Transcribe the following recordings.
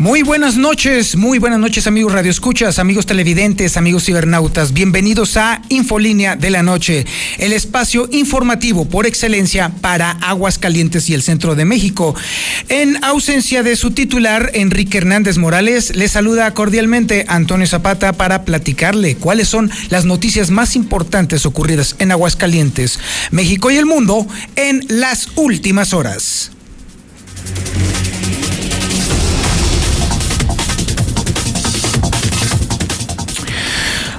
Muy buenas noches, muy buenas noches amigos radioescuchas, amigos televidentes, amigos cibernautas. Bienvenidos a Infolínea de la Noche, el espacio informativo por excelencia para Aguascalientes y el centro de México. En ausencia de su titular, Enrique Hernández Morales, le saluda cordialmente Antonio Zapata para platicarle cuáles son las noticias más importantes ocurridas en Aguascalientes, México y el mundo en las últimas horas.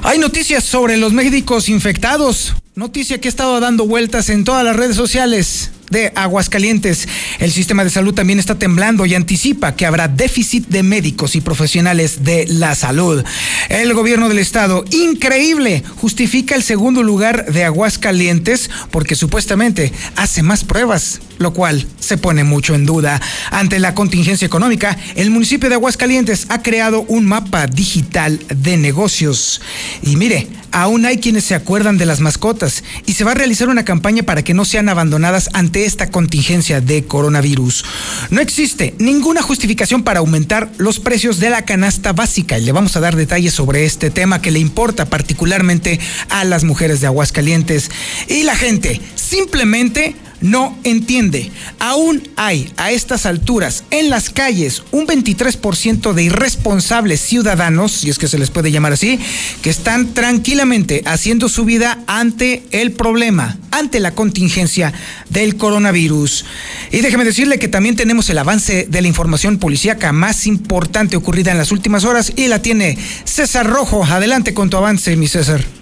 Hay noticias sobre los médicos infectados. Noticia que ha estado dando vueltas en todas las redes sociales de Aguascalientes. El sistema de salud también está temblando y anticipa que habrá déficit de médicos y profesionales de la salud. El gobierno del estado, increíble, justifica el segundo lugar de Aguascalientes porque supuestamente hace más pruebas, lo cual se pone mucho en duda. Ante la contingencia económica, el municipio de Aguascalientes ha creado un mapa digital de negocios. Y mire, aún hay quienes se acuerdan de las mascotas y se va a realizar una campaña para que no sean abandonadas ante esta contingencia de coronavirus. No existe ninguna justificación para aumentar los precios de la canasta básica y le vamos a dar detalles sobre este tema que le importa particularmente a las mujeres de Aguascalientes. Y la gente simplemente no entiende. Aún hay a estas alturas en las calles un 23% de irresponsables ciudadanos, si es que se les puede llamar así, que están tranquilamente haciendo su vida ante el problema, ante la contingencia del coronavirus. Y déjeme decirle que también tenemos el avance de la información policíaca más importante ocurrida en las últimas horas y la tiene César Rojo. Adelante con tu avance, mi César.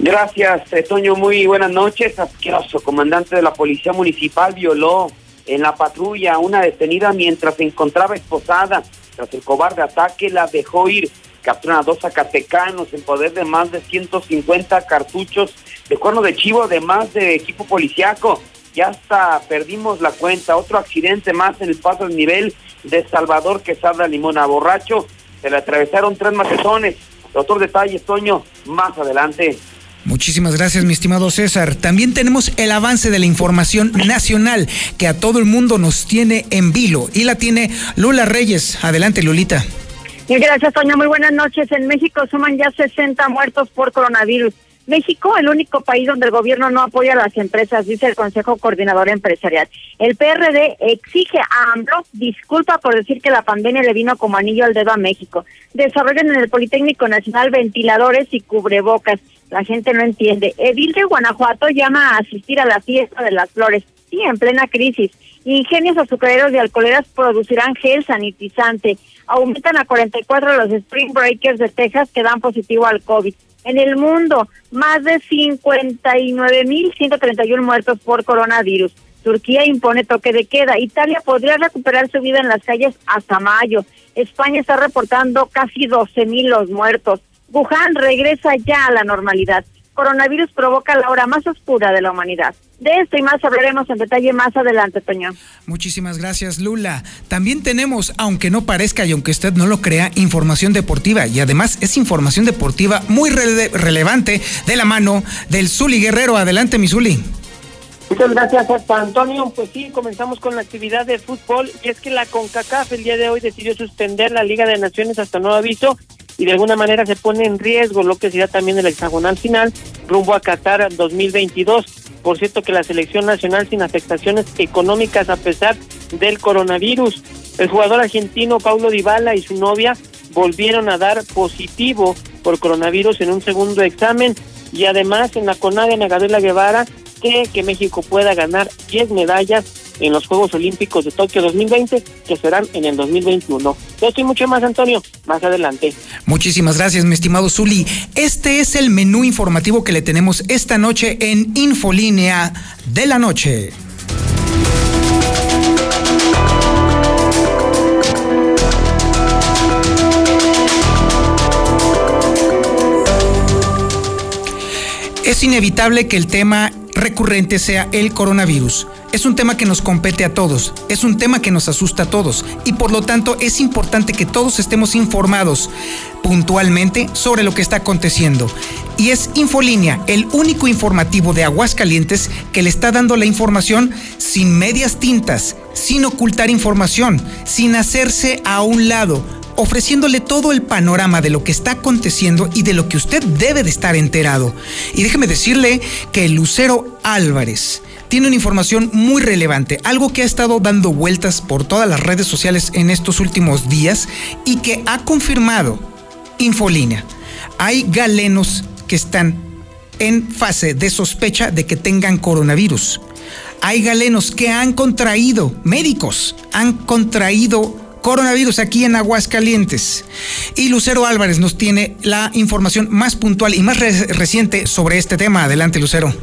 Gracias, Toño. Muy buenas noches. Asqueroso comandante de la Policía Municipal violó en la patrulla a una detenida mientras se encontraba esposada. Tras el cobarde ataque, la dejó ir. Capturan a dos zacatecanos en poder de más de 150 cartuchos de cuerno de chivo, además de equipo policiaco. Ya hasta perdimos la cuenta. Otro accidente más en el paso del nivel de Salvador Quesada Limona. Borracho, se le atravesaron tres macetones. Otros detalles, Toño, más adelante. Muchísimas gracias, mi estimado César. También tenemos el avance de la información nacional que a todo el mundo nos tiene en vilo y la tiene Lula Reyes. Adelante, Lulita. Gracias, Toño. Muy buenas noches. En México suman ya 60 muertos por coronavirus. México, el único país donde el gobierno no apoya a las empresas, dice el Consejo Coordinador Empresarial. El PRD exige a AMLO disculpa por decir que la pandemia le vino como anillo al dedo a México. Desarrollan en el Politécnico Nacional ventiladores y cubrebocas. La gente no entiende. Edil de Guanajuato llama a asistir a la fiesta de las flores. Sí, en plena crisis. Ingenios azucareros y alcoholeras producirán gel sanitizante. Aumentan a 44 los Spring Breakers de Texas que dan positivo al COVID. En el mundo, más de 59.131 muertos por coronavirus. Turquía impone toque de queda. Italia podría recuperar su vida en las calles hasta mayo. España está reportando casi 12.000 los muertos. Wuhan regresa ya a la normalidad. Coronavirus provoca la hora más oscura de la humanidad. De esto y más hablaremos en detalle más adelante, Toño. Muchísimas gracias, Lula. También tenemos, aunque no parezca y aunque usted no lo crea, información deportiva. Y además es información deportiva muy relevante de la mano del Zuli Guerrero. Adelante, mi Zuli. Muchas gracias, hasta Antonio. Pues sí, comenzamos con la actividad de fútbol y es que la CONCACAF el día de hoy decidió suspender la Liga de Naciones hasta nuevo aviso y de alguna manera se pone en riesgo lo que será también el hexagonal final rumbo a Qatar 2022. Por cierto que la selección nacional sin afectaciones económicas a pesar del coronavirus. El jugador argentino Paulo Dybala y su novia volvieron a dar positivo por coronavirus en un segundo examen y además en la CONADE Ana Gabriela Guevara que, que México pueda ganar 10 medallas en los Juegos Olímpicos de Tokio 2020, que serán en el 2021. Yo estoy mucho más, Antonio, más adelante. Muchísimas gracias, mi estimado Zuli. Este es el menú informativo que le tenemos esta noche en Infolínea de la Noche. Es inevitable que el tema recurrente sea el coronavirus. Es un tema que nos compete a todos, es un tema que nos asusta a todos y por lo tanto es importante que todos estemos informados puntualmente sobre lo que está aconteciendo. Y es Infolínea, el único informativo de Aguascalientes que le está dando la información sin medias tintas, sin ocultar información, sin hacerse a un lado ofreciéndole todo el panorama de lo que está aconteciendo y de lo que usted debe de estar enterado. Y déjeme decirle que Lucero Álvarez tiene una información muy relevante, algo que ha estado dando vueltas por todas las redes sociales en estos últimos días y que ha confirmado Infolínea. Hay galenos que están en fase de sospecha de que tengan coronavirus. Hay galenos que han contraído, médicos han contraído coronavirus aquí en Aguascalientes. Y Lucero Álvarez nos tiene la información más puntual y más reciente sobre este tema. Adelante, Lucero.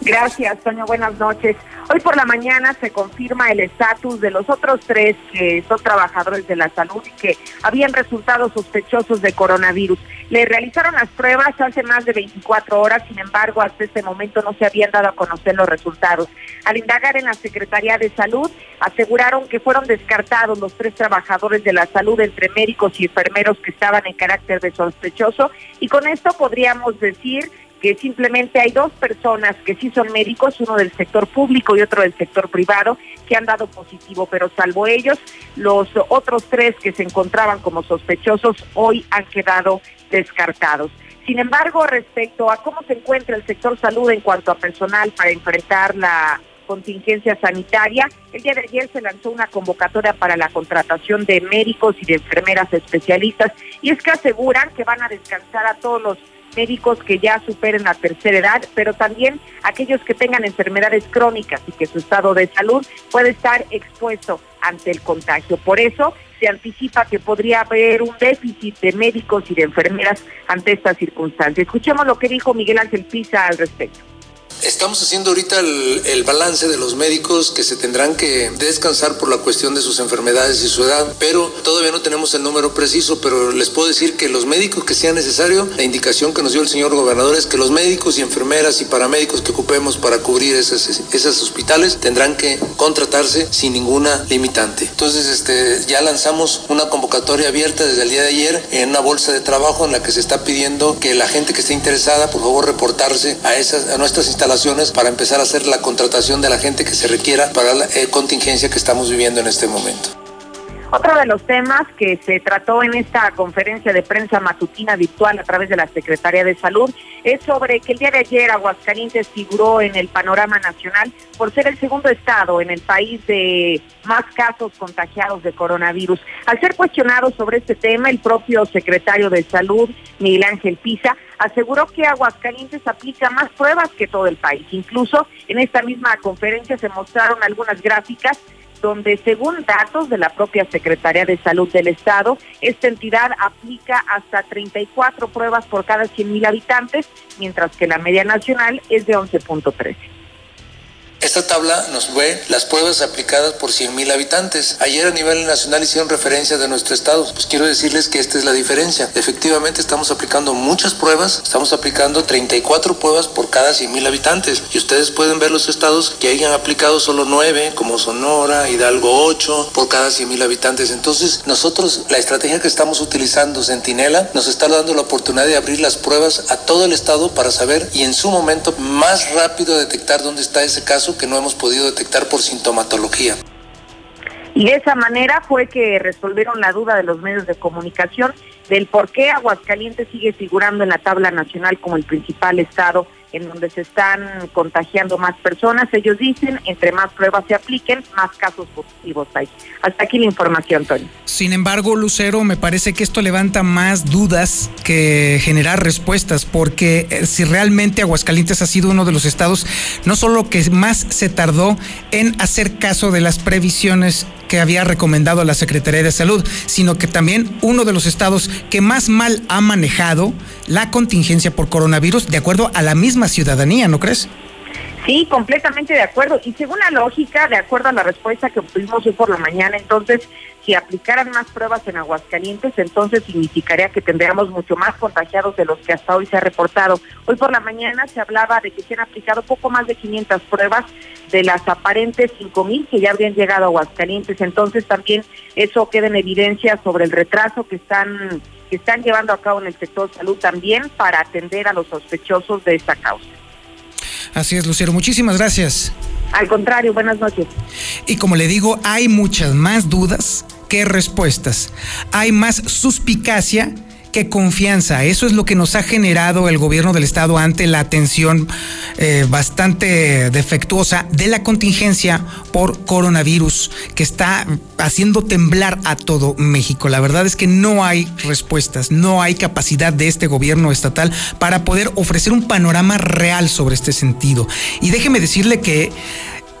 Gracias, Toño. Buenas noches. Hoy por la mañana se confirma el estatus de los otros tres que son trabajadores de la salud y que habían resultado sospechosos de coronavirus. Le realizaron las pruebas hace más de 24 horas, sin embargo, hasta este momento no se habían dado a conocer los resultados. Al indagar en la Secretaría de Salud, aseguraron que fueron descartados los tres trabajadores de la salud entre médicos y enfermeros que estaban en carácter de sospechoso y con esto podríamos decir que simplemente hay dos personas que sí son médicos, uno del sector público y otro del sector privado, que han dado positivo, pero salvo ellos, los otros tres que se encontraban como sospechosos hoy han quedado descartados. Sin embargo, respecto a cómo se encuentra el sector salud en cuanto a personal para enfrentar la contingencia sanitaria, el día de ayer se lanzó una convocatoria para la contratación de médicos y de enfermeras especialistas y es que aseguran que van a descansar a todos los médicos que ya superen la tercera edad, pero también aquellos que tengan enfermedades crónicas y que su estado de salud puede estar expuesto ante el contagio. Por eso se anticipa que podría haber un déficit de médicos y de enfermeras ante estas circunstancias. Escuchemos lo que dijo Miguel Ángel Pisa al respecto. Estamos haciendo ahorita el, balance de los médicos que se tendrán que descansar por la cuestión de sus enfermedades y su edad, pero todavía no tenemos el número preciso, pero les puedo decir que los médicos que sea necesario, la indicación que nos dio el señor gobernador es que los médicos y enfermeras y paramédicos que ocupemos para cubrir esas, esas hospitales tendrán que contratarse sin ninguna limitante. Entonces, este, ya lanzamos una convocatoria abierta desde el día de ayer en una bolsa de trabajo en la que se está pidiendo que la gente que esté interesada, por favor, reportarse a, esas, a nuestras instalaciones para empezar a hacer la contratación de la gente que se requiera para la eh, contingencia que estamos viviendo en este momento. Otro de los temas que se trató en esta conferencia de prensa matutina virtual a través de la Secretaría de Salud es sobre que el día de ayer Aguascalientes figuró en el panorama nacional por ser el segundo estado en el país de más casos contagiados de coronavirus. Al ser cuestionado sobre este tema, el propio secretario de Salud, Miguel Ángel Pisa, aseguró que Aguascalientes aplica más pruebas que todo el país. Incluso en esta misma conferencia se mostraron algunas gráficas donde según datos de la propia Secretaría de Salud del Estado, esta entidad aplica hasta 34 pruebas por cada 100.000 habitantes, mientras que la media nacional es de 11.13. Esta tabla nos ve las pruebas aplicadas por 100.000 habitantes. Ayer a nivel nacional hicieron referencia de nuestro estado. Pues quiero decirles que esta es la diferencia. Efectivamente estamos aplicando muchas pruebas. Estamos aplicando 34 pruebas por cada 100.000 habitantes. Y ustedes pueden ver los estados que hayan aplicado solo 9, como Sonora, Hidalgo 8, por cada 100.000 habitantes. Entonces nosotros la estrategia que estamos utilizando, Centinela, nos está dando la oportunidad de abrir las pruebas a todo el estado para saber y en su momento más rápido detectar dónde está ese caso que no hemos podido detectar por sintomatología. Y de esa manera fue que resolvieron la duda de los medios de comunicación del por qué Aguascalientes sigue figurando en la tabla nacional como el principal estado en donde se están contagiando más personas. Ellos dicen, entre más pruebas se apliquen, más casos positivos hay. Hasta aquí la información, Tony. Sin embargo, Lucero, me parece que esto levanta más dudas que generar respuestas, porque eh, si realmente Aguascalientes ha sido uno de los estados, no solo que más se tardó en hacer caso de las previsiones que había recomendado la Secretaría de Salud, sino que también uno de los estados que más mal ha manejado la contingencia por coronavirus, de acuerdo a la misma ciudadanía, ¿no crees? Sí, completamente de acuerdo. Y según la lógica, de acuerdo a la respuesta que obtuvimos hoy por la mañana, entonces, si aplicaran más pruebas en Aguascalientes, entonces significaría que tendríamos mucho más contagiados de los que hasta hoy se ha reportado. Hoy por la mañana se hablaba de que se han aplicado poco más de 500 pruebas de las aparentes 5.000 que ya habrían llegado a Aguascalientes. Entonces, también eso queda en evidencia sobre el retraso que están que están llevando a cabo en el sector salud también para atender a los sospechosos de esta causa. Así es, Lucero. Muchísimas gracias. Al contrario, buenas noches. Y como le digo, hay muchas más dudas que respuestas. Hay más suspicacia que confianza. Eso es lo que nos ha generado el gobierno del estado ante la atención eh, bastante defectuosa de la contingencia por coronavirus que está haciendo temblar a todo México. La verdad es que no hay respuestas, no hay capacidad de este gobierno estatal para poder ofrecer un panorama real sobre este sentido. Y déjeme decirle que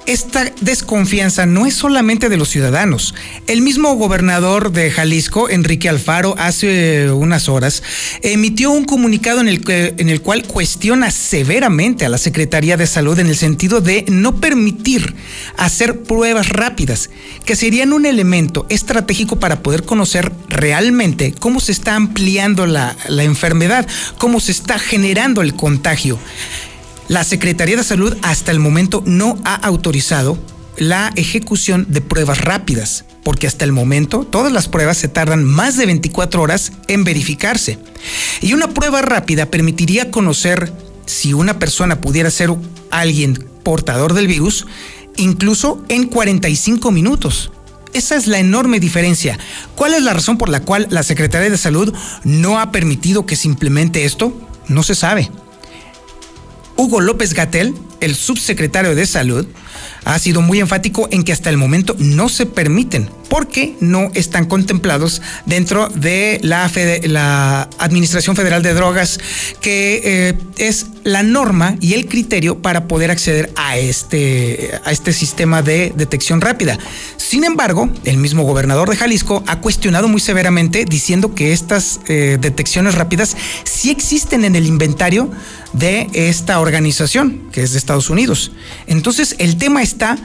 esta desconfianza no es solamente de los ciudadanos. El mismo gobernador de Jalisco, Enrique Alfaro, hace unas horas emitió un comunicado en el, que, en el cual cuestiona severamente a la Secretaría de Salud en el sentido de no permitir hacer pruebas rápidas, que serían un elemento estratégico para poder conocer realmente cómo se está ampliando la, la enfermedad, cómo se está generando el contagio. La Secretaría de Salud hasta el momento no ha autorizado la ejecución de pruebas rápidas, porque hasta el momento todas las pruebas se tardan más de 24 horas en verificarse. Y una prueba rápida permitiría conocer si una persona pudiera ser alguien portador del virus, incluso en 45 minutos. Esa es la enorme diferencia. ¿Cuál es la razón por la cual la Secretaría de Salud no ha permitido que se implemente esto? No se sabe. Hugo López Gatel, el subsecretario de Salud, ha sido muy enfático en que hasta el momento no se permiten porque no están contemplados dentro de la, Administración Federal de Drogas, que eh, es la norma y el criterio para poder acceder a este, a este sistema de detección rápida. Sin embargo, el mismo gobernador de Jalisco ha cuestionado muy severamente diciendo que estas eh, detecciones rápidas sí existen en el inventario de esta organización, que es de Estados Unidos. Entonces, el tema está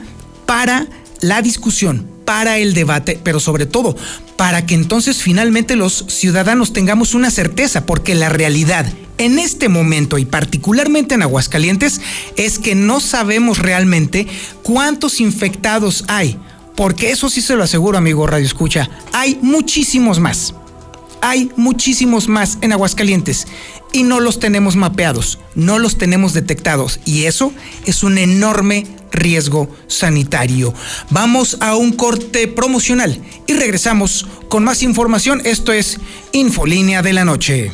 para la discusión, para el debate, pero sobre todo para que entonces finalmente los ciudadanos tengamos una certeza, porque la realidad en este momento y particularmente en Aguascalientes es que no sabemos realmente cuántos infectados hay, porque eso sí se lo aseguro, amigo Radio Escucha, hay muchísimos más. Hay muchísimos más en Aguascalientes y no los tenemos mapeados, no los tenemos detectados y eso es un enorme riesgo sanitario. Vamos a un corte promocional y regresamos con más información. Esto es Infolínea de la Noche.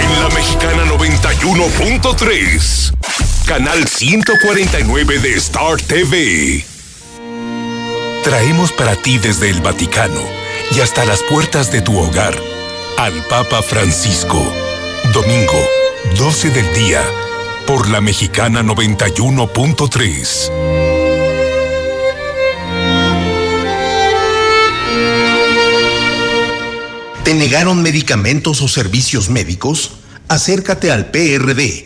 En la Mexicana 91.3, canal 149 de Star TV. Traemos para ti desde el Vaticano y hasta las puertas de tu hogar al Papa Francisco. Domingo, 12 del día, por la Mexicana 91.3. ¿Te negaron medicamentos o servicios médicos? Acércate al PRD,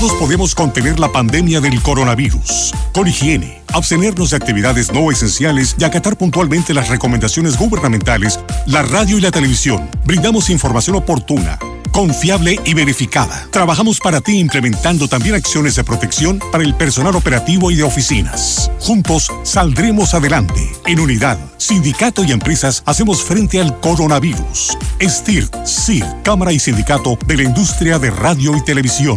Todos podemos contener la pandemia del coronavirus. Con higiene, abstenernos de actividades no esenciales y acatar puntualmente las recomendaciones gubernamentales, la radio y la televisión brindamos información oportuna confiable y verificada. Trabajamos para ti implementando también acciones de protección para el personal operativo y de oficinas. Juntos saldremos adelante. En unidad, sindicato y empresas hacemos frente al coronavirus. STIR, CIR, Cámara y Sindicato de la Industria de Radio y Televisión.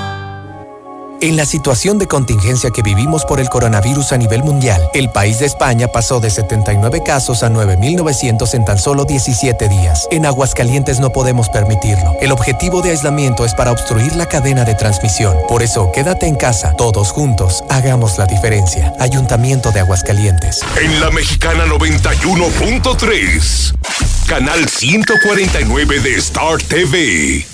En la situación de contingencia que vivimos por el coronavirus a nivel mundial, el país de España pasó de 79 casos a 9.900 en tan solo 17 días. En Aguascalientes no podemos permitirlo. El objetivo de aislamiento es para obstruir la cadena de transmisión. Por eso, quédate en casa. Todos juntos, hagamos la diferencia. Ayuntamiento de Aguascalientes. En la mexicana 91.3, canal 149 de Star TV.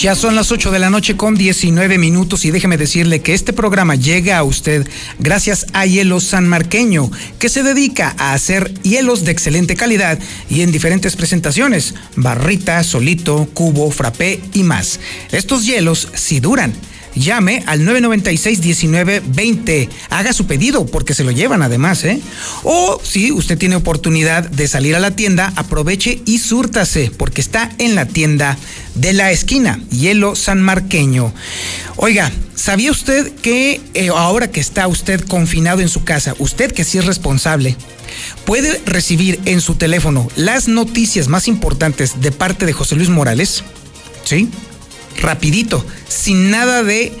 Ya son las 8 de la noche con 19 minutos y déjeme decirle que este programa llega a usted gracias a Hielo San Marqueño, que se dedica a hacer hielos de excelente calidad y en diferentes presentaciones, barrita, solito, cubo, frappé y más. Estos hielos sí duran llame al 996-1920. Haga su pedido porque se lo llevan además, ¿eh? O si usted tiene oportunidad de salir a la tienda, aproveche y súrtase porque está en la tienda de la esquina, Hielo San Marqueño. Oiga, ¿sabía usted que eh, ahora que está usted confinado en su casa, usted que sí es responsable, puede recibir en su teléfono las noticias más importantes de parte de José Luis Morales? ¿Sí? Rapidito, sin nada de eh,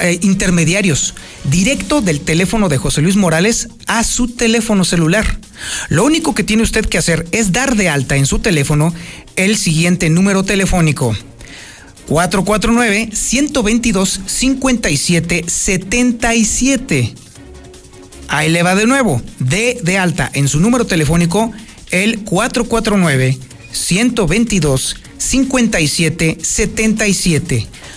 eh, intermediarios, directo del teléfono de José Luis Morales a su teléfono celular. Lo único que tiene usted que hacer es dar de alta en su teléfono el siguiente número telefónico. 449-122-5777. Ahí le va de nuevo. De de alta en su número telefónico el 449 122 5777.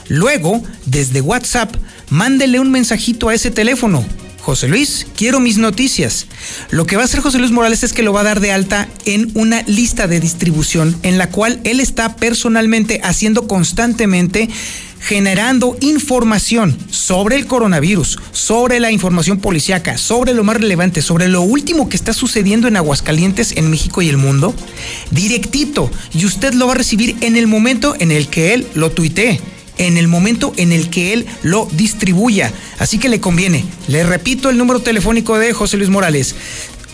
Luego, desde WhatsApp, mándele un mensajito a ese teléfono José Luis, quiero mis noticias. Lo que va a hacer José Luis Morales es que lo va a dar de alta en una lista de distribución en la cual él está personalmente haciendo constantemente generando información sobre el coronavirus, sobre la información policiaca, sobre lo más relevante, sobre lo último que está sucediendo en Aguascalientes, en México y el mundo, directito. Y usted lo va a recibir en el momento en el que él lo tuitee en el momento en el que él lo distribuya. Así que le conviene. Le repito el número telefónico de José Luis Morales.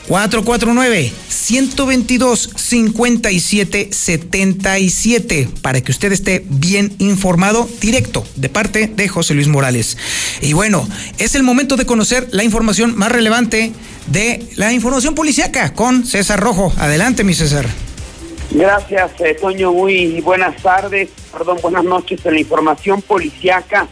449-122-5777 para que usted esté bien informado directo de parte de José Luis Morales. Y bueno, es el momento de conocer la información más relevante de la información policiaca con César Rojo. Adelante, mi César. Gracias, eh, Toño. Muy buenas tardes, perdón, buenas noches en la información policiaca.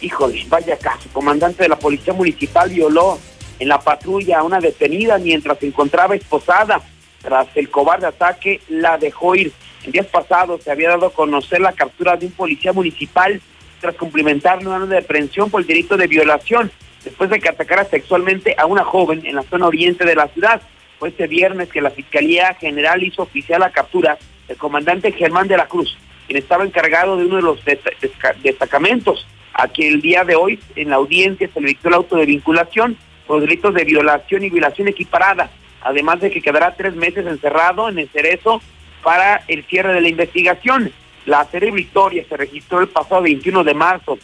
Híjole, vaya caso. Comandante de la Policía Municipal violó en la patrulla a una detenida mientras se encontraba esposada. Tras el cobarde ataque, la dejó ir. En días pasados se había dado a conocer la captura de un policía municipal tras cumplimentar una orden de aprehensión por el delito de violación, después de que atacara sexualmente a una joven en la zona oriente de la ciudad. Fue este viernes que la Fiscalía General hizo oficial la captura del comandante Germán de la Cruz, quien estaba encargado de uno de los destacamentos, a quien el día de hoy en la audiencia se le dictó el auto de vinculación por delitos de violación y violación equiparada, además de que quedará tres meses encerrado en el cerezo para el cierre de la investigación. La serie Victoria se registró el pasado 21 de marzo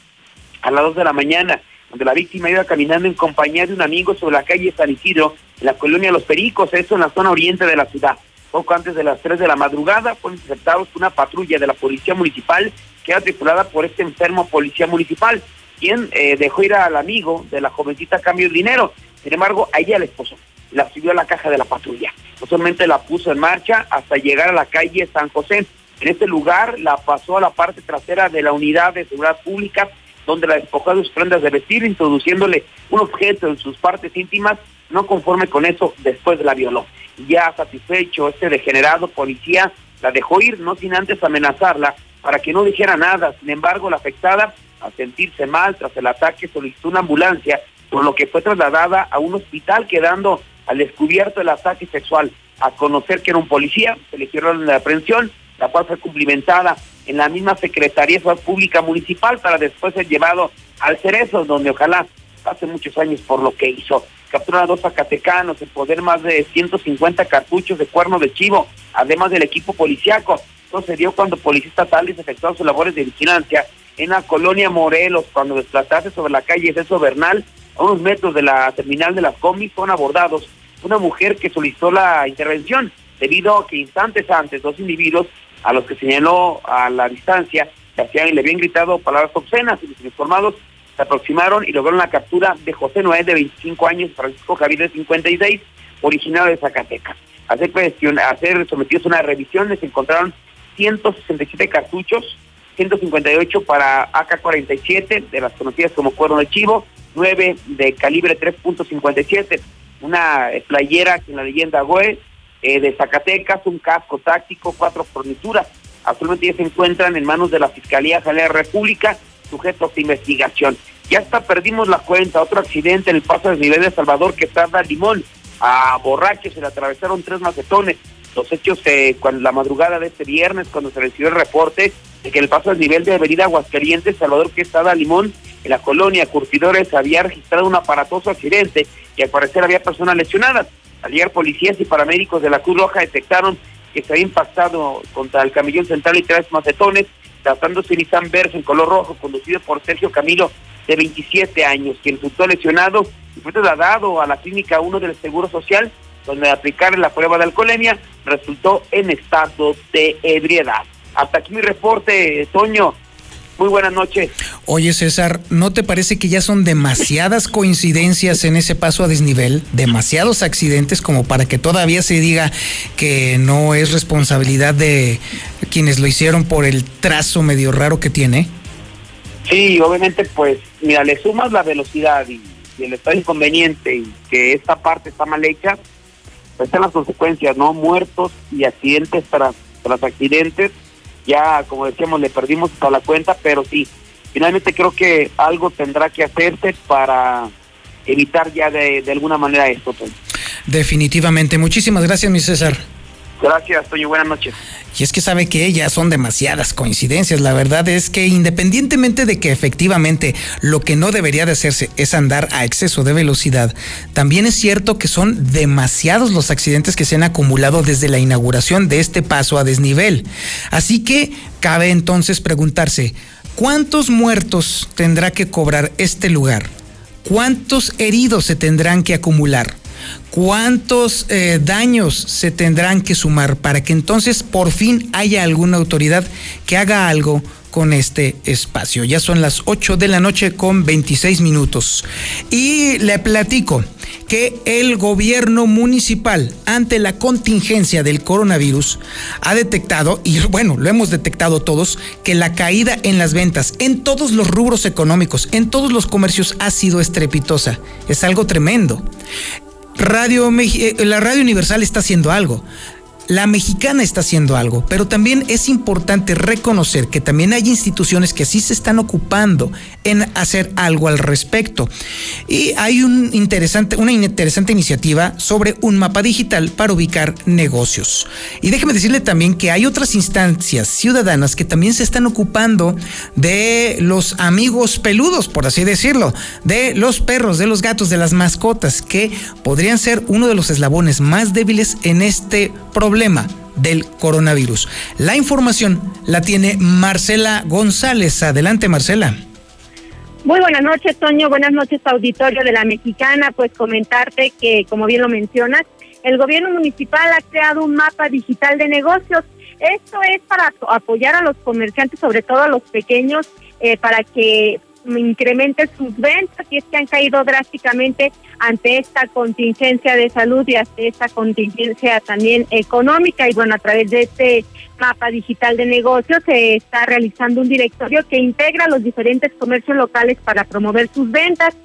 a las 2 de la mañana donde la víctima iba caminando en compañía de un amigo sobre la calle San Isidro, en la colonia Los Pericos, eso en la zona oriente de la ciudad. Poco antes de las 3 de la madrugada fueron interceptados una patrulla de la policía municipal que era tripulada por este enfermo policía municipal, quien eh, dejó ir al amigo de la jovencita a cambio de dinero. Sin embargo, a ella el esposo la subió a la caja de la patrulla. No solamente la puso en marcha hasta llegar a la calle San José. En este lugar la pasó a la parte trasera de la unidad de seguridad pública donde la despojó de sus prendas de vestir, introduciéndole un objeto en sus partes íntimas, no conforme con eso, después la violó. Ya satisfecho, este degenerado policía la dejó ir, no sin antes amenazarla, para que no dijera nada. Sin embargo, la afectada, al sentirse mal tras el ataque, solicitó una ambulancia, por lo que fue trasladada a un hospital, quedando al descubierto el ataque sexual. A conocer que era un policía, se le hicieron la aprehensión, la cual fue cumplimentada en la misma Secretaría Pública Municipal para después ser llevado al Cerezo, donde ojalá hace muchos años por lo que hizo. Captura a dos zacatecanos, el poder más de 150 cartuchos de cuerno de chivo, además del equipo policiaco. Sucedió cuando policías estatales efectuaron sus labores de vigilancia en la colonia Morelos, cuando desplazarse sobre la calle Celso Bernal, a unos metros de la terminal de las comis, fueron abordados una mujer que solicitó la intervención, debido a que instantes antes dos individuos a los que señaló a la distancia que hacían le habían gritado palabras obscenas y los informados se aproximaron y lograron la captura de José Noé de 25 años, Francisco Javier de 56, originario de Zacatecas. Hacer, hacer sometidos a una revisión se encontraron 167 cartuchos, 158 para AK-47 de las conocidas como cuerno de chivo, 9 de calibre 3.57, una playera con la leyenda GOE, eh, de Zacatecas, un casco táctico, cuatro fornituras. Actualmente ya se encuentran en manos de la Fiscalía General de República, sujetos de investigación. Ya hasta perdimos la cuenta, otro accidente en el paso de nivel de Salvador que tarda Limón. A borrachos se le atravesaron tres macetones. Los hechos eh, cuando la madrugada de este viernes, cuando se recibió el reporte de que el paso del nivel de Avenida Aguascalientes, Salvador que estaba Limón, en la colonia Curtidores, había registrado un aparatoso accidente y al parecer había personas lesionadas. Al policías y paramédicos de la Cruz Roja detectaron que se había impactado contra el camellón central y tres macetones, tratándose de Nissan Versa en color rojo, conducido por Sergio Camilo, de 27 años, quien resultó lesionado y fue trasladado a la clínica 1 del Seguro Social, donde aplicar la prueba de alcoholemia resultó en estado de ebriedad. Hasta aquí mi reporte, Toño. Muy buenas noches. Oye, César, ¿no te parece que ya son demasiadas coincidencias en ese paso a desnivel? Demasiados accidentes como para que todavía se diga que no es responsabilidad de quienes lo hicieron por el trazo medio raro que tiene. Sí, obviamente, pues, mira, le sumas la velocidad y, el estado inconveniente y que esta parte está mal hecha, pues están las consecuencias, ¿no? Muertos y accidentes tras, tras accidentes ya, como decíamos, le perdimos toda la cuenta, pero sí, finalmente creo que algo tendrá que hacerse para evitar ya de, alguna manera esto. Toño. Definitivamente. Muchísimas gracias, mi César. Gracias, Toño. Buenas noches. Y es que sabe que ya son demasiadas coincidencias. La verdad es que independientemente de que efectivamente lo que no debería de hacerse es andar a exceso de velocidad, también es cierto que son demasiados los accidentes que se han acumulado desde la inauguración de este paso a desnivel. Así que cabe entonces preguntarse, ¿cuántos muertos tendrá que cobrar este lugar? ¿Cuántos heridos se tendrán que acumular? ¿Cuántos eh, daños se tendrán que sumar para que entonces por fin haya alguna autoridad que haga algo con este espacio? Ya son las 8 de la noche con 26 minutos. Y le platico que el gobierno municipal ante la contingencia del coronavirus ha detectado, y bueno, lo hemos detectado todos, que la caída en las ventas en todos los rubros económicos, en todos los comercios ha sido estrepitosa. Es algo tremendo. Radio, eh, la Radio Universal está haciendo algo la mexicana está haciendo algo, pero también es importante reconocer que también hay instituciones que sí se están ocupando en hacer algo al respecto. Y hay interesante, una interesante iniciativa sobre un mapa digital para ubicar negocios. Y déjeme decirle también que hay otras instancias ciudadanas que también se están ocupando de los amigos peludos, por así decirlo, de los perros, de los gatos, de las mascotas, que podrían ser uno de los eslabones más débiles en este problema del coronavirus. La información la tiene Marcela González. Adelante, Marcela. Muy buenas noches, Toño. Buenas noches, auditorio de la Mexicana. Pues comentarte que, como bien lo mencionas, el gobierno municipal ha creado un mapa digital de negocios. Esto es para apoyar a los comerciantes, sobre todo a los pequeños, eh, para que incremente sus ventas y es que han caído drásticamente ante esta contingencia de salud y ante esta contingencia también económica. Y bueno a través de este mapa digital de negocios se está realizando un directorio que integra los diferentes comercios locales para promover sus ventas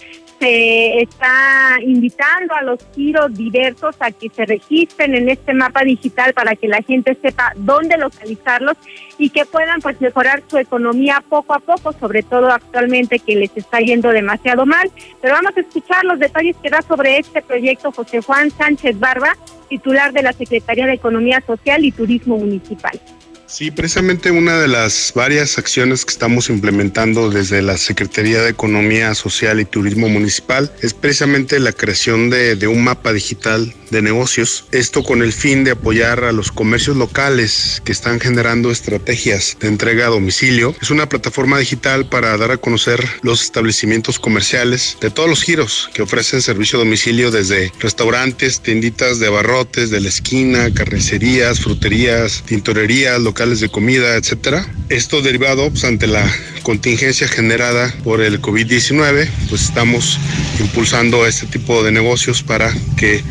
se está invitando a los giros diversos a que se registren en este mapa digital para que la gente sepa dónde localizarlos y que puedan pues mejorar su economía poco a poco, sobre todo actualmente que les está yendo demasiado mal. Pero vamos a escuchar los detalles que da sobre este proyecto José Juan Sánchez Barba, titular de la Secretaría de Economía Social y Turismo Municipal. Sí, precisamente una de las varias acciones que estamos implementando desde la Secretaría de Economía Social y Turismo Municipal es precisamente la creación de, un mapa digital de negocios. Esto con el fin de apoyar a los comercios locales que están generando estrategias de entrega a domicilio. Es una plataforma digital para dar a conocer los establecimientos comerciales de todos los giros que ofrecen servicio a domicilio desde restaurantes, tienditas de abarrotes, de la esquina, carnicerías, fruterías, tintorerías, locales de comida, etcétera. Esto derivado pues, ante la contingencia generada por el COVID-19, pues estamos impulsando este tipo de negocios para que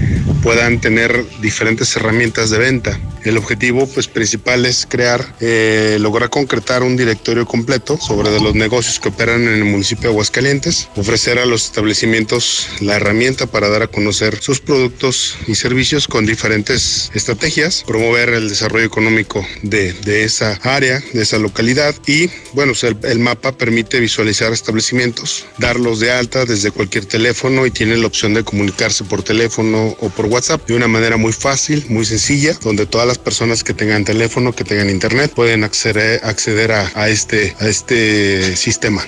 puedan tener diferentes herramientas de venta. El objetivo pues, principal es crear, eh, lograr concretar un directorio completo sobre de los negocios que operan en el municipio de Aguascalientes, ofrecer a los establecimientos la herramienta para dar a conocer sus productos y servicios con diferentes estrategias, promover el desarrollo económico de, de esa área, de esa localidad. Y bueno, el, mapa permite visualizar establecimientos, darlos de alta desde cualquier teléfono y tiene la opción de comunicarse por teléfono o por WhatsApp de una manera muy fácil, muy sencilla, donde todas las personas que tengan teléfono, que tengan internet, pueden acceder, este, a este sistema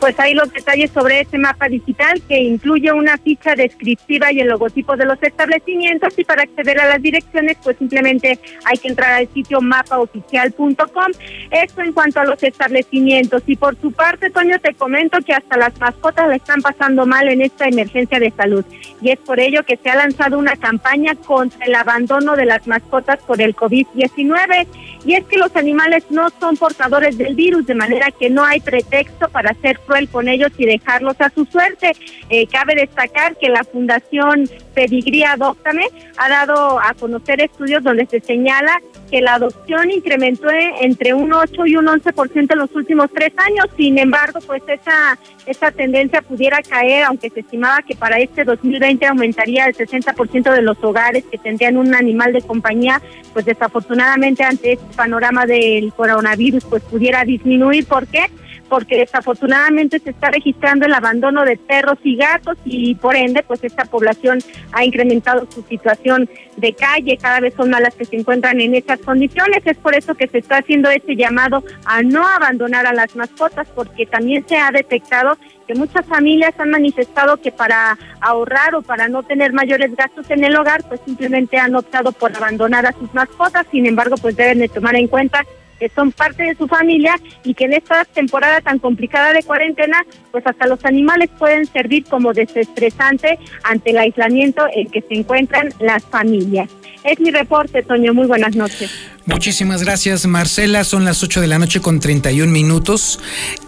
pues hay los detalles sobre este mapa digital que incluye una ficha descriptiva y el logotipo de los establecimientos. Y para acceder a las direcciones pues simplemente hay que entrar al sitio mapaoficial.com. Esto en cuanto a los establecimientos. Y por su parte Toño te comento que hasta las mascotas le están pasando mal en esta emergencia de salud. Y es por ello que se ha lanzado una campaña contra el abandono de las mascotas por el COVID-19 y es que los animales no son portadores del virus de manera que no hay pretexto para hacer con ellos y dejarlos a su suerte. Eh, cabe destacar que la Fundación Pedigría Adóptame ha dado a conocer estudios donde se señala que la adopción incrementó entre un 8 y un 11% en los últimos tres años. Sin embargo, pues esa, esa tendencia pudiera caer, aunque se estimaba que para este 2020 aumentaría el 60% de los hogares que tendrían un animal de compañía, pues desafortunadamente ante este panorama del coronavirus, pues pudiera disminuir. ¿Por qué? Porque desafortunadamente se está registrando el abandono de perros y gatos y por ende pues esta población ha incrementado su situación de calle, cada vez son más las que se encuentran en esas condiciones, es por eso que se está haciendo este llamado a no abandonar a las mascotas porque también se ha detectado que muchas familias han manifestado que para ahorrar o para no tener mayores gastos en el hogar, pues simplemente han optado por abandonar a sus mascotas, sin embargo, pues deben de tomar en cuenta que son parte de su familia y que en esta temporada tan complicada de cuarentena, pues hasta los animales pueden servir como desestresante ante el aislamiento en que se encuentran las familias. Es mi reporte, Toño. Muy buenas noches. Muchísimas gracias, Marcela. Son las 8 de la noche con 31 minutos.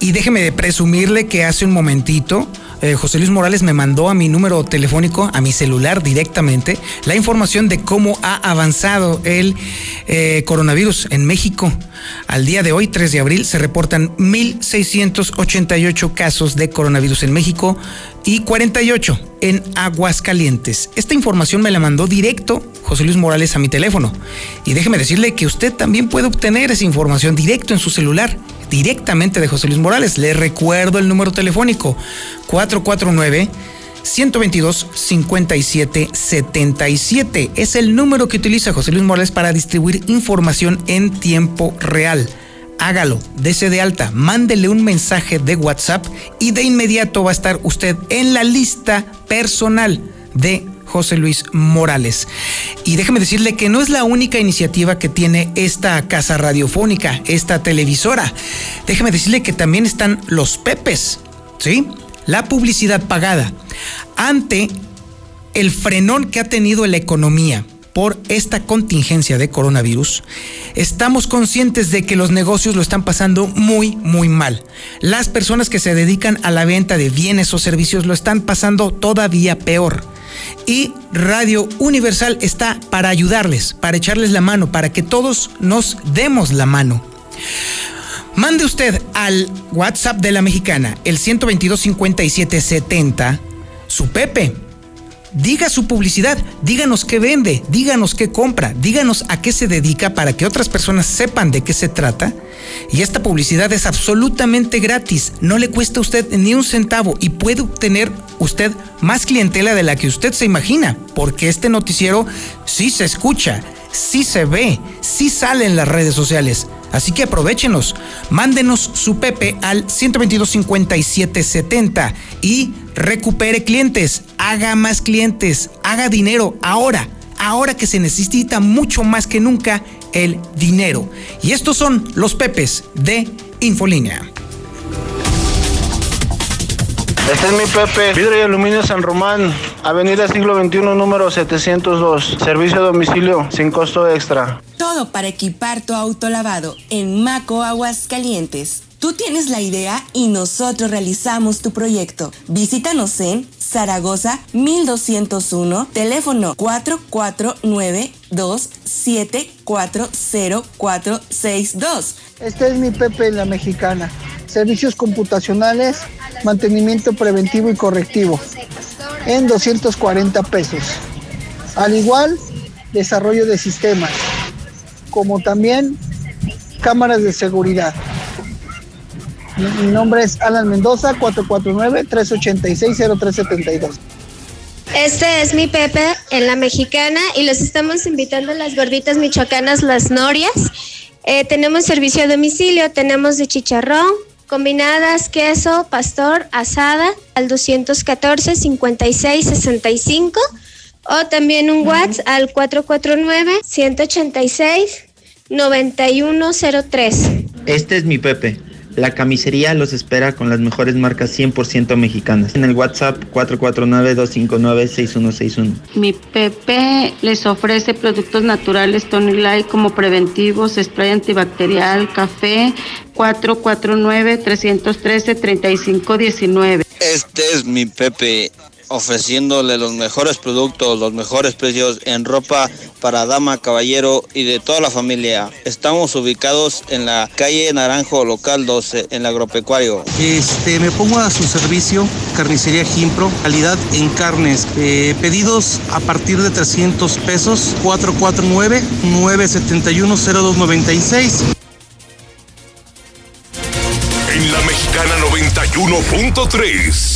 Y déjeme de presumirle que hace un momentito eh, José Luis Morales me mandó a mi número telefónico, a mi celular directamente, la información de cómo ha avanzado el eh, coronavirus en México. Al día de hoy, 3 de abril, se reportan 1.688 casos de coronavirus en México y 48 en Aguascalientes. Esta información me la mandó directo José Luis Morales a mi teléfono. Y déjeme decirle que usted también puede obtener esa información directo en su celular directamente de José Luis Morales. Le recuerdo el número telefónico 449 122 57 77. Es el número que utiliza José Luis Morales para distribuir información en tiempo real. Hágalo, dese de alta, mándele un mensaje de WhatsApp y de inmediato va a estar usted en la lista personal de José Luis Morales. Y déjeme decirle que no es la única iniciativa que tiene esta casa radiofónica, esta televisora. Déjeme decirle que también están los Pepes, ¿sí? La publicidad pagada. Ante el frenón que ha tenido la economía por esta contingencia de coronavirus, estamos conscientes de que los negocios lo están pasando muy, muy mal. Las personas que se dedican a la venta de bienes o servicios lo están pasando todavía peor y Radio Universal está para ayudarles, para echarles la mano, para que todos nos demos la mano. Mande usted al WhatsApp de la mexicana, el 122 57 70, su Pepe diga su publicidad, díganos qué vende, díganos qué compra, díganos a qué se dedica para que otras personas sepan de qué se trata. Y esta publicidad es absolutamente gratis, no le cuesta a usted ni un centavo y puede obtener usted más clientela de la que usted se imagina, porque este noticiero sí se escucha, sí se ve, sí sale en las redes sociales. Así que aprovechenos, mándenos su Pepe al 122 57 70 y recupere clientes, haga más clientes, haga dinero ahora, ahora que se necesita mucho más que nunca el dinero. Y estos son los Pepes de Infolínea. Este es mi Pepe, vidrio y aluminio San Román, Avenida Siglo XXI, número 702. Servicio a domicilio sin costo extra. Todo para equipar tu auto lavado en Maco Aguascalientes. Tú tienes la idea y nosotros realizamos tu proyecto. Visítanos en Zaragoza 1201, teléfono 449-2740462. Este es mi Pepe la mexicana. Servicios computacionales, mantenimiento preventivo y correctivo en 240 pesos. Al igual, desarrollo de sistemas, como también cámaras de seguridad. Mi nombre es Alan Mendoza, 449-386-0372. Este es mi Pepe en la mexicana y los estamos invitando a las gorditas michoacanas Las Norias. Eh, tenemos servicio a domicilio, tenemos de chicharrón, combinadas, queso, pastor, asada al 214-5665 o también un WhatsApp al 449-186-9103. Este es mi Pepe. La camisería los espera con las mejores marcas 100% mexicanas. En el WhatsApp 449-259-6161. Mi Pepe les ofrece productos naturales Tony Light como preventivos, spray antibacterial, café 449-313-3519. Este es mi Pepe ofreciéndole los mejores productos, los mejores precios en ropa para dama, caballero y de toda la familia. Estamos ubicados en la calle Naranjo, local 12, en el agropecuario. Este, me pongo a su servicio, carnicería Gimpro, calidad en carnes. Eh, pedidos a partir de 300 pesos, 449-971-0296. En la mexicana 91.3,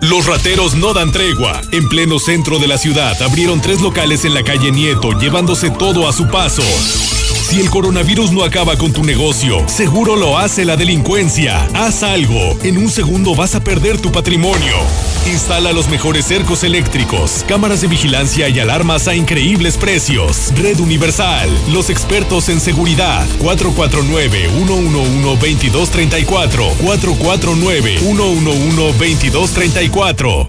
Los rateros no dan tregua. En pleno centro de la ciudad abrieron tres locales en la calle Nieto, llevándose todo a su paso. Si el coronavirus no acaba con tu negocio, seguro lo hace la delincuencia. Haz algo. En un segundo vas a perder tu patrimonio. Instala los mejores cercos eléctricos, cámaras de vigilancia y alarmas a increíbles precios. Red Universal, los expertos en seguridad. 449-111-2234. 449-111-2234.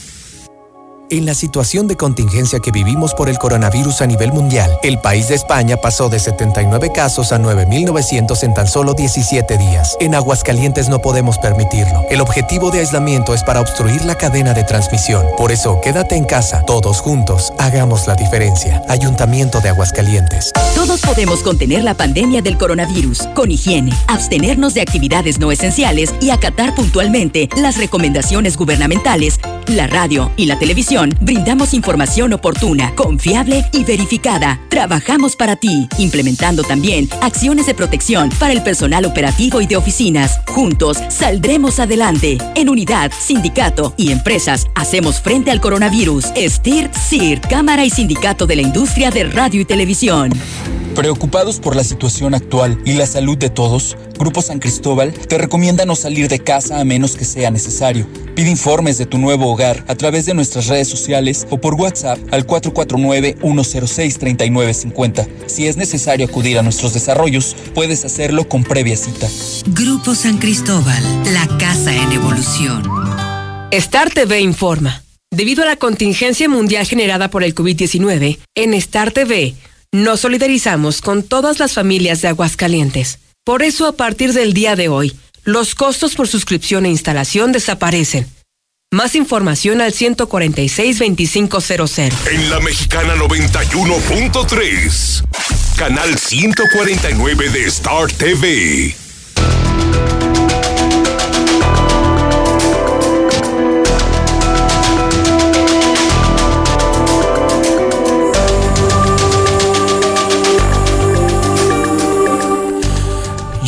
En la situación de contingencia que vivimos por el coronavirus a nivel mundial, el país de España pasó de 79 casos a 9.900 en tan solo 17 días. En Aguascalientes no podemos permitirlo. El objetivo de aislamiento es para obstruir la cadena de transmisión. Por eso, quédate en casa. Todos juntos, hagamos la diferencia. Ayuntamiento de Aguascalientes. Todos podemos contener la pandemia del coronavirus con higiene, abstenernos de actividades no esenciales y acatar puntualmente las recomendaciones gubernamentales. La radio y la televisión brindamos información oportuna, confiable y verificada. Trabajamos para ti, implementando también acciones de protección para el personal operativo y de oficinas. Juntos saldremos adelante. En unidad, sindicato y empresas hacemos frente al coronavirus. STIR, CIR, Cámara y Sindicato de la Industria de Radio y Televisión. Preocupados por la situación actual y la salud de todos, Grupo San Cristóbal te recomienda no salir de casa a menos que sea necesario. Pide informes de tu nuevo hogar a través de nuestras redes sociales o por WhatsApp al 449-106-3950. Si es necesario acudir a nuestros desarrollos, puedes hacerlo con previa cita. Grupo San Cristóbal, la casa en evolución. Star TV informa. Debido a la contingencia mundial generada por el COVID-19, en Star TV nos solidarizamos con todas las familias de Aguascalientes. Por eso, a partir del día de hoy, los costos por suscripción e instalación desaparecen. Más información al 146-2500. En la mexicana 91.3, canal 149 de Star TV.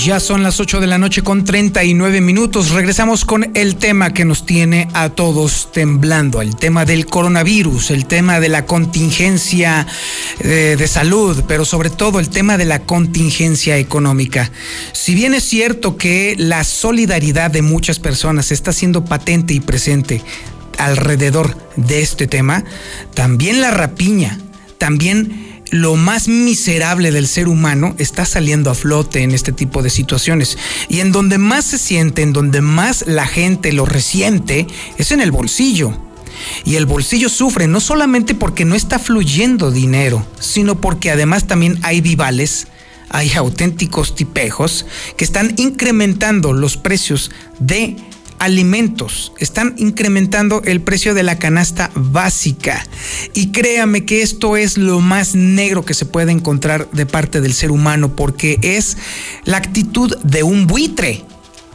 Ya son las 8 de la noche con 39 minutos. Regresamos con el tema que nos tiene a todos temblando, el tema del coronavirus, el tema de la contingencia de, de, salud, pero sobre todo el tema de la contingencia económica. Si bien es cierto que la solidaridad de muchas personas está siendo patente y presente alrededor de este tema, también la rapiña, también lo más miserable del ser humano está saliendo a flote en este tipo de situaciones. Y en donde más se siente, en donde más la gente lo resiente, es en el bolsillo. Y el bolsillo sufre no solamente porque no está fluyendo dinero, sino porque además también hay vivales, hay auténticos tipejos que están incrementando los precios de alimentos, están incrementando el precio de la canasta básica. Y créame que esto es lo más negro que se puede encontrar de parte del ser humano, porque es la actitud de un buitre,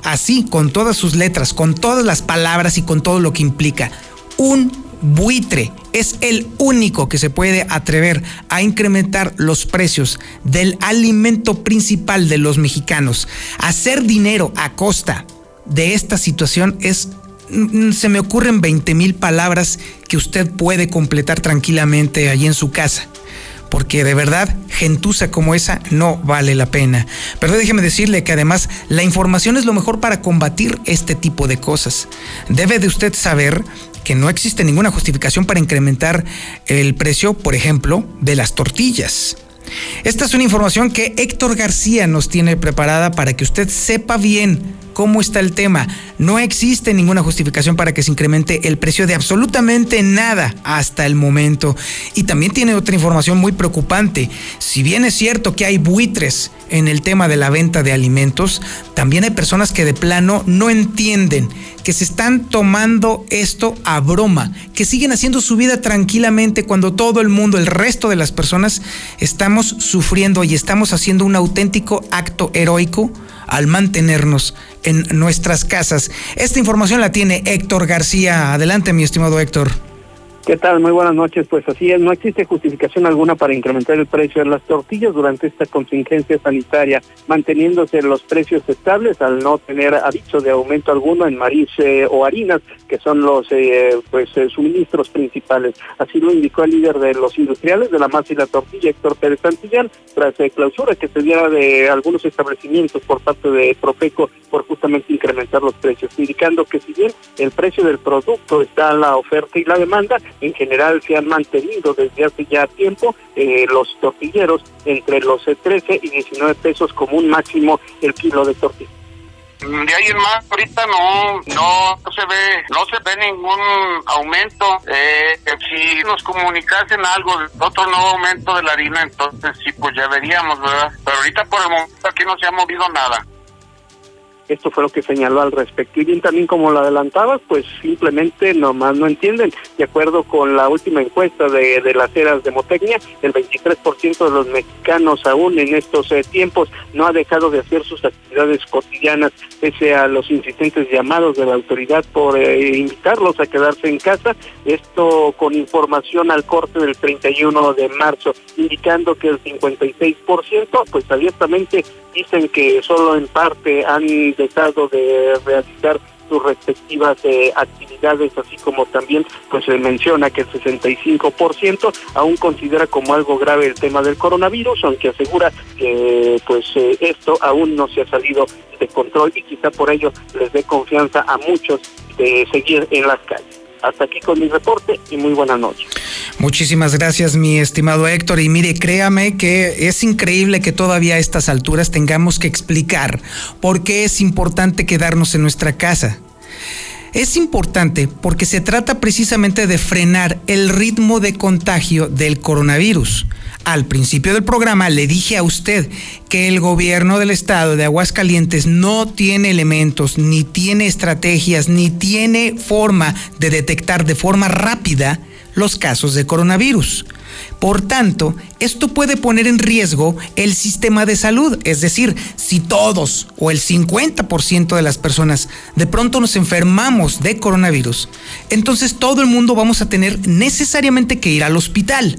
así, con todas sus letras, con todas las palabras y con todo lo que implica. Un buitre es el único que se puede atrever a incrementar los precios del alimento principal de los mexicanos. Hacer dinero a costa de esta situación es mm, se me ocurren 20 mil palabras que usted puede completar tranquilamente allí en su casa. Porque de verdad, gentuza como esa no vale la pena. Pero déjeme decirle que además la información es lo mejor para combatir este tipo de cosas. Debe de usted saber que no existe ninguna justificación para incrementar el precio, por ejemplo, de las tortillas. Esta es una información que Héctor García nos tiene preparada para que usted sepa bien cómo está el tema. No existe ninguna justificación para que se incremente el precio de absolutamente nada hasta el momento. Y también tiene otra información muy preocupante. Si bien es cierto que hay buitres en el tema de la venta de alimentos, también hay personas que de plano no entienden que se están tomando esto a broma, que siguen haciendo su vida tranquilamente cuando todo el mundo, el resto de las personas, estamos sufriendo y estamos haciendo un auténtico acto heroico al mantenernos en nuestras casas. Esta información la tiene Héctor García. Adelante, mi estimado Héctor. ¿Qué tal? Muy buenas noches. Pues así es, no existe justificación alguna para incrementar el precio de las tortillas durante esta contingencia sanitaria, manteniéndose los precios estables al no tener aviso de aumento alguno en maíz eh, o harinas, que son los eh, pues eh, suministros principales. Así lo indicó el líder de los industriales de la masa y la tortilla, Héctor Pérez Santillán, tras clausura que se diera de algunos establecimientos por parte de Profeco por justamente incrementar los precios, indicando que si bien el precio del producto está en la oferta y la demanda, en general se han mantenido desde hace ya tiempo eh, los tortilleros entre los 13 y 19 pesos como un máximo el kilo de tortilla. De ahí en más, ahorita no, no se ve, no se ve ningún aumento. Eh, si nos comunicasen algo, otro nuevo aumento de la harina, entonces sí, pues ya veríamos, ¿verdad? Pero ahorita por el momento aquí no se ha movido nada. Esto fue lo que señaló al respecto. Y bien también como lo adelantabas, pues simplemente nomás no entienden. De acuerdo con la última encuesta de, de las eras de Motecnia, el 23% de los mexicanos aún en estos eh, tiempos no ha dejado de hacer sus actividades cotidianas pese a los insistentes llamados de la autoridad por eh, invitarlos a quedarse en casa. Esto con información al corte del 31 de marzo, indicando que el 56% pues abiertamente dicen que solo en parte han dejado de realizar sus respectivas eh, actividades, así como también pues se menciona que el 65% aún considera como algo grave el tema del coronavirus, aunque asegura que pues eh, esto aún no se ha salido de control y quizá por ello les dé confianza a muchos de seguir en las calles. Hasta aquí con mi reporte y muy buenas noches. Muchísimas gracias, mi estimado Héctor. Y mire, créame que es increíble que todavía a estas alturas tengamos que explicar por qué es importante quedarnos en nuestra casa. Es importante porque se trata precisamente de frenar el ritmo de contagio del coronavirus. Al principio del programa le dije a usted que el gobierno del estado de Aguascalientes no tiene elementos, ni tiene estrategias, ni tiene forma de detectar de forma rápida los casos de coronavirus. Por tanto, esto puede poner en riesgo el sistema de salud, es decir, si todos o el 50% de las personas de pronto nos enfermamos de coronavirus, entonces todo el mundo vamos a tener necesariamente que ir al hospital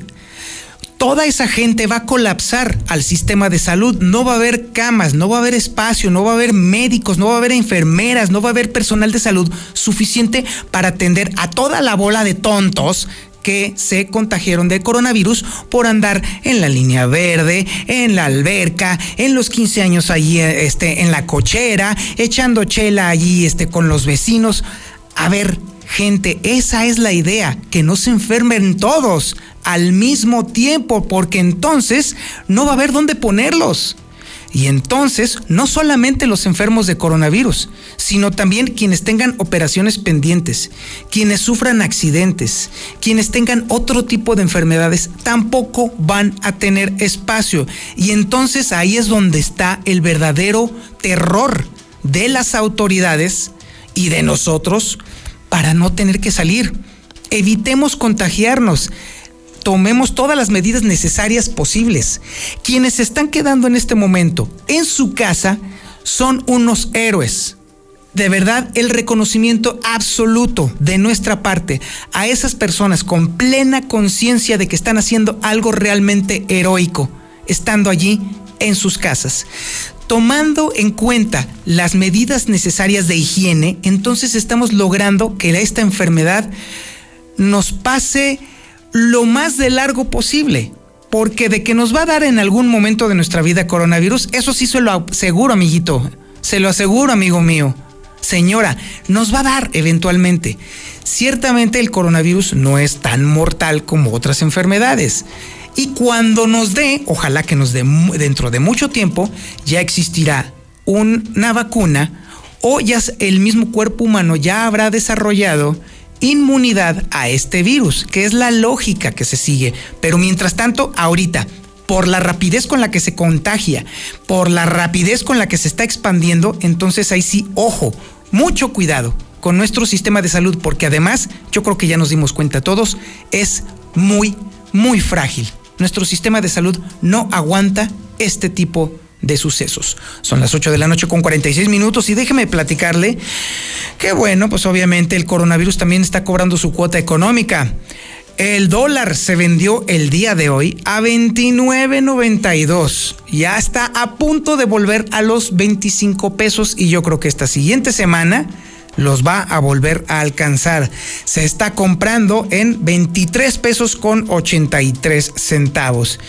toda esa gente va a colapsar al sistema de salud. No va a haber camas, no va a haber espacio, no va a haber médicos, no va a haber enfermeras, no va a haber personal de salud suficiente para atender a toda la bola de tontos que se contagiaron de coronavirus por andar en la línea verde, en la alberca, en los 15 años allí este, en la cochera, echando chela allí este, con los vecinos. A ver, gente, esa es la idea, que no se enfermen todos al mismo tiempo, porque entonces no va a haber dónde ponerlos. Y entonces, no solamente los enfermos de coronavirus, sino también quienes tengan operaciones pendientes, quienes sufran accidentes, quienes tengan otro tipo de enfermedades, tampoco van a tener espacio. Y entonces ahí es donde está el verdadero terror de las autoridades y de nosotros para no tener que salir. Evitemos contagiarnos. Tomemos todas las medidas necesarias posibles. Quienes se están quedando en este momento en su casa son unos héroes. De verdad, el reconocimiento absoluto de nuestra parte a esas personas con plena conciencia de que están haciendo algo realmente heroico, estando allí en sus casas. Tomando en cuenta las medidas necesarias de higiene, entonces estamos logrando que esta enfermedad nos pase lo más de largo posible. Porque de que nos va a dar en algún momento de nuestra vida coronavirus, eso sí se lo aseguro, amiguito. Se lo aseguro, amigo mío. Señora, nos va a dar eventualmente. Ciertamente el coronavirus no es tan mortal como otras enfermedades. Y cuando nos dé, ojalá que nos dé dentro de mucho tiempo, ya existirá una vacuna o ya el mismo cuerpo humano ya habrá desarrollado inmunidad a este virus, que es la lógica que se sigue. Pero mientras tanto, ahorita, por la rapidez con la que se contagia, por la rapidez con la que se está expandiendo, entonces ahí sí, ojo, mucho cuidado con nuestro sistema de salud, porque además, yo creo que ya nos dimos cuenta todos, es muy, muy frágil. Nuestro sistema de salud no aguanta este tipo de sucesos. Son las 8 de la noche con 46 minutos y déjeme platicarle que bueno, pues obviamente el coronavirus también está cobrando su cuota económica. El dólar se vendió el día de hoy a 29.92. Ya está a punto de volver a los 25 pesos y yo creo que esta siguiente semana los va a volver a alcanzar. Se está comprando en 23 pesos con 83 centavos.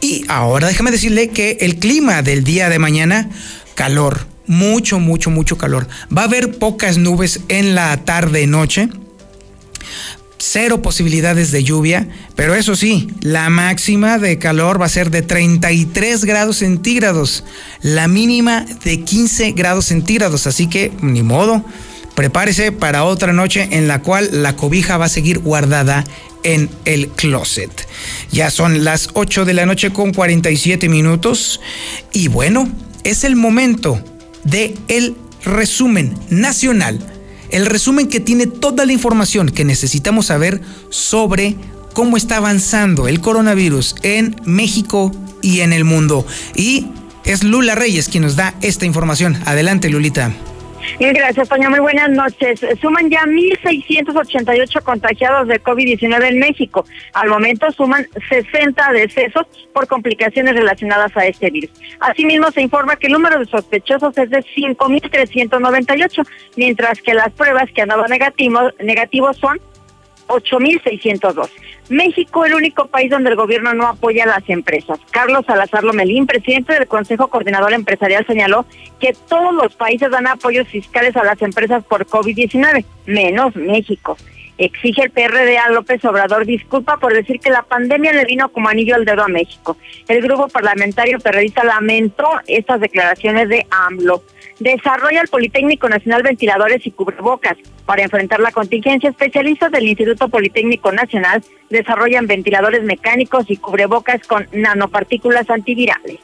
Y ahora déjame decirle que el clima del día de mañana, calor, mucho, mucho, mucho calor. Va a haber pocas nubes en la tarde-noche. Cero posibilidades de lluvia, pero eso sí, la máxima de calor va a ser de 33 grados centígrados, la mínima de 15 grados centígrados, así que ni modo, prepárese para otra noche en la cual la cobija va a seguir guardada en el closet. Ya son las 8 de la noche con 47 minutos y bueno, es el momento de el resumen nacional, el resumen que tiene toda la información que necesitamos saber sobre cómo está avanzando el coronavirus en México y en el mundo. Y es Lula Reyes quien nos da esta información. Adelante, Lulita. Gracias, Toña. Muy buenas noches. Suman ya 1.688 contagiados de COVID-19 en México. Al momento suman 60 decesos por complicaciones relacionadas a este virus. Asimismo, se informa que el número de sospechosos es de 5.398, mientras que las pruebas que han dado negativos, negativos son 8.602. México, el único país donde el gobierno no apoya a las empresas. Carlos Salazar Lomelín, presidente del Consejo Coordinador Empresarial, señaló que todos los países dan apoyos fiscales a las empresas por COVID-19, menos México. Exige el PRD a López Obrador disculpa por decir que la pandemia le vino como anillo al dedo a México. El grupo parlamentario perredista lamentó estas declaraciones de AMLO. Desarrolla el Politécnico Nacional ventiladores y cubrebocas. Para enfrentar la contingencia, especialistas del Instituto Politécnico Nacional desarrollan ventiladores mecánicos y cubrebocas con nanopartículas antivirales.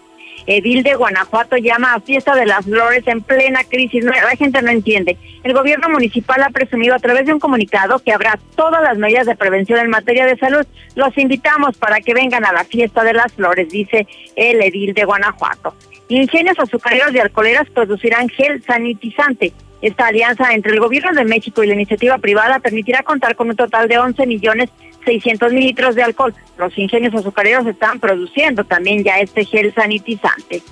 Edil de Guanajuato llama a fiesta de las flores en plena crisis. la gente no entiende. El gobierno municipal ha presumido a través de un comunicado que habrá todas las medidas de prevención en materia de salud. Los invitamos para que vengan a la fiesta de las flores, dice el edil de Guanajuato. Ingenios azucareros y alcoholeras producirán gel sanitizante. Esta alianza entre el gobierno de México y la iniciativa privada permitirá contar con un total de 11 millones 600 mil litros de alcohol. Los ingenios azucareros están produciendo también ya este gel sanitizante.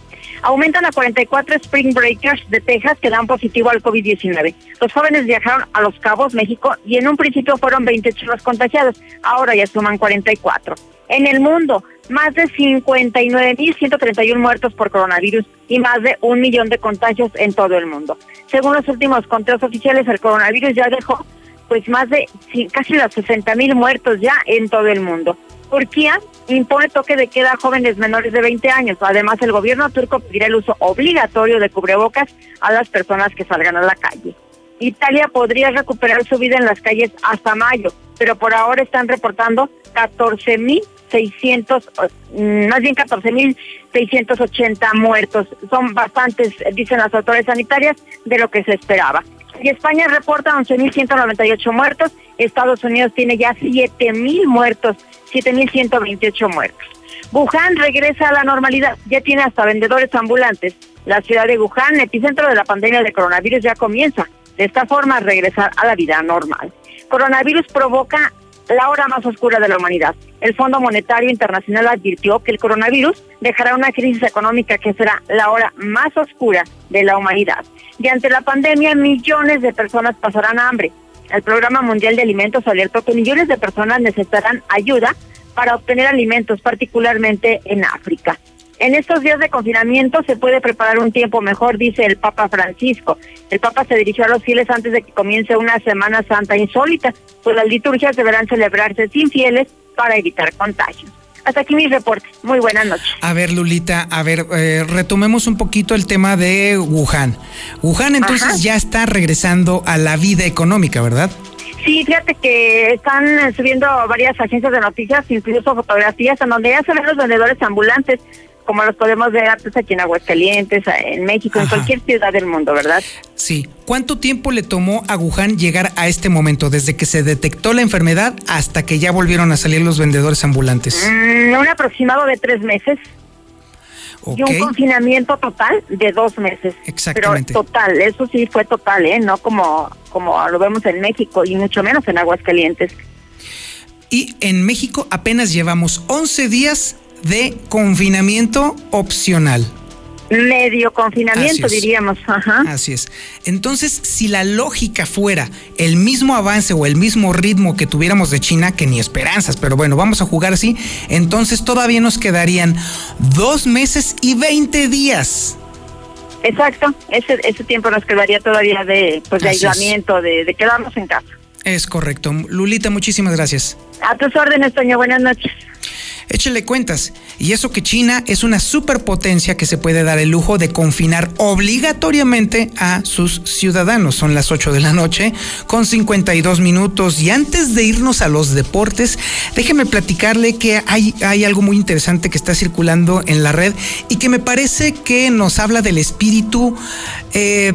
Aumentan a 44 Spring Breakers de Texas que dan positivo al COVID-19. Los jóvenes viajaron a Los Cabos, México, y en un principio fueron 28 los contagiados. Ahora ya suman 44. En el mundo, más de 59.131 muertos por coronavirus y más de un millón de contagios en todo el mundo. Según los últimos conteos oficiales, el coronavirus ya dejó pues más de casi los 60.000 muertos ya en todo el mundo. Turquía impone toque de queda a jóvenes menores de 20 años. Además, el gobierno turco pedirá el uso obligatorio de cubrebocas a las personas que salgan a la calle. Italia podría recuperar su vida en las calles hasta mayo, pero por ahora están reportando 14.000 600, mm, más bien 14.680 muertos. Son bastantes, dicen las autoridades sanitarias, de lo que se esperaba. Y España reporta 11.198 muertos, Estados Unidos tiene ya 7.000 muertos, 7.128 muertos. Wuhan regresa a la normalidad, ya tiene hasta vendedores ambulantes. La ciudad de Wuhan, epicentro de la pandemia de coronavirus, ya comienza de esta forma a regresar a la vida normal. Coronavirus provoca la hora más oscura de la humanidad. El Fondo Monetario Internacional advirtió que el coronavirus dejará una crisis económica que será la hora más oscura de la humanidad. Y ante la pandemia, millones de personas pasarán hambre. El Programa Mundial de Alimentos alertó que millones de personas necesitarán ayuda para obtener alimentos, particularmente en África. En estos días de confinamiento se puede preparar un tiempo mejor, dice el Papa Francisco. El Papa se dirigió a los fieles antes de que comience una Semana Santa insólita, pues las liturgias deberán celebrarse sin fieles para evitar contagios. Hasta aquí mi reporte. Muy buenas noches. A ver, Lulita, a ver, eh, retomemos un poquito el tema de Wuhan. Wuhan entonces ya está regresando a la vida económica, ¿verdad? Sí, fíjate que están subiendo varias agencias de noticias, incluso fotografías, en donde ya se ven los vendedores ambulantes como los podemos ver pues, aquí en Aguascalientes, en México, en cualquier ciudad del mundo, ¿verdad? Sí. ¿Cuánto tiempo le tomó a Wuhan llegar a este momento, desde que se detectó la enfermedad hasta que ya volvieron a salir los vendedores ambulantes? Mm, un aproximado de tres meses. Y un confinamiento total de dos meses. Exactamente. Pero total, eso sí fue total, ¿eh? No como, como lo vemos en México y mucho menos en Aguascalientes. Y en México apenas llevamos 11 días de confinamiento opcional. Medio confinamiento, diríamos. Ajá. Así es. Entonces, si la lógica fuera el mismo avance o el mismo ritmo que tuviéramos de China, que ni esperanzas, pero bueno, vamos a jugar así, entonces todavía nos quedarían dos meses y veinte días. Exacto, ese, ese tiempo nos quedaría todavía de, pues, de aislamiento, de, de quedarnos en casa. Es correcto. Lulita, muchísimas gracias. A tus órdenes, Toño. Buenas noches. Échele cuentas. Y eso que China es una superpotencia que se puede dar el lujo de confinar obligatoriamente a sus ciudadanos. Son las 8 de la noche con 52 minutos. Y antes de irnos a los deportes, déjeme platicarle que hay, hay algo muy interesante que está circulando en la red y que me parece que nos habla del espíritu. Eh,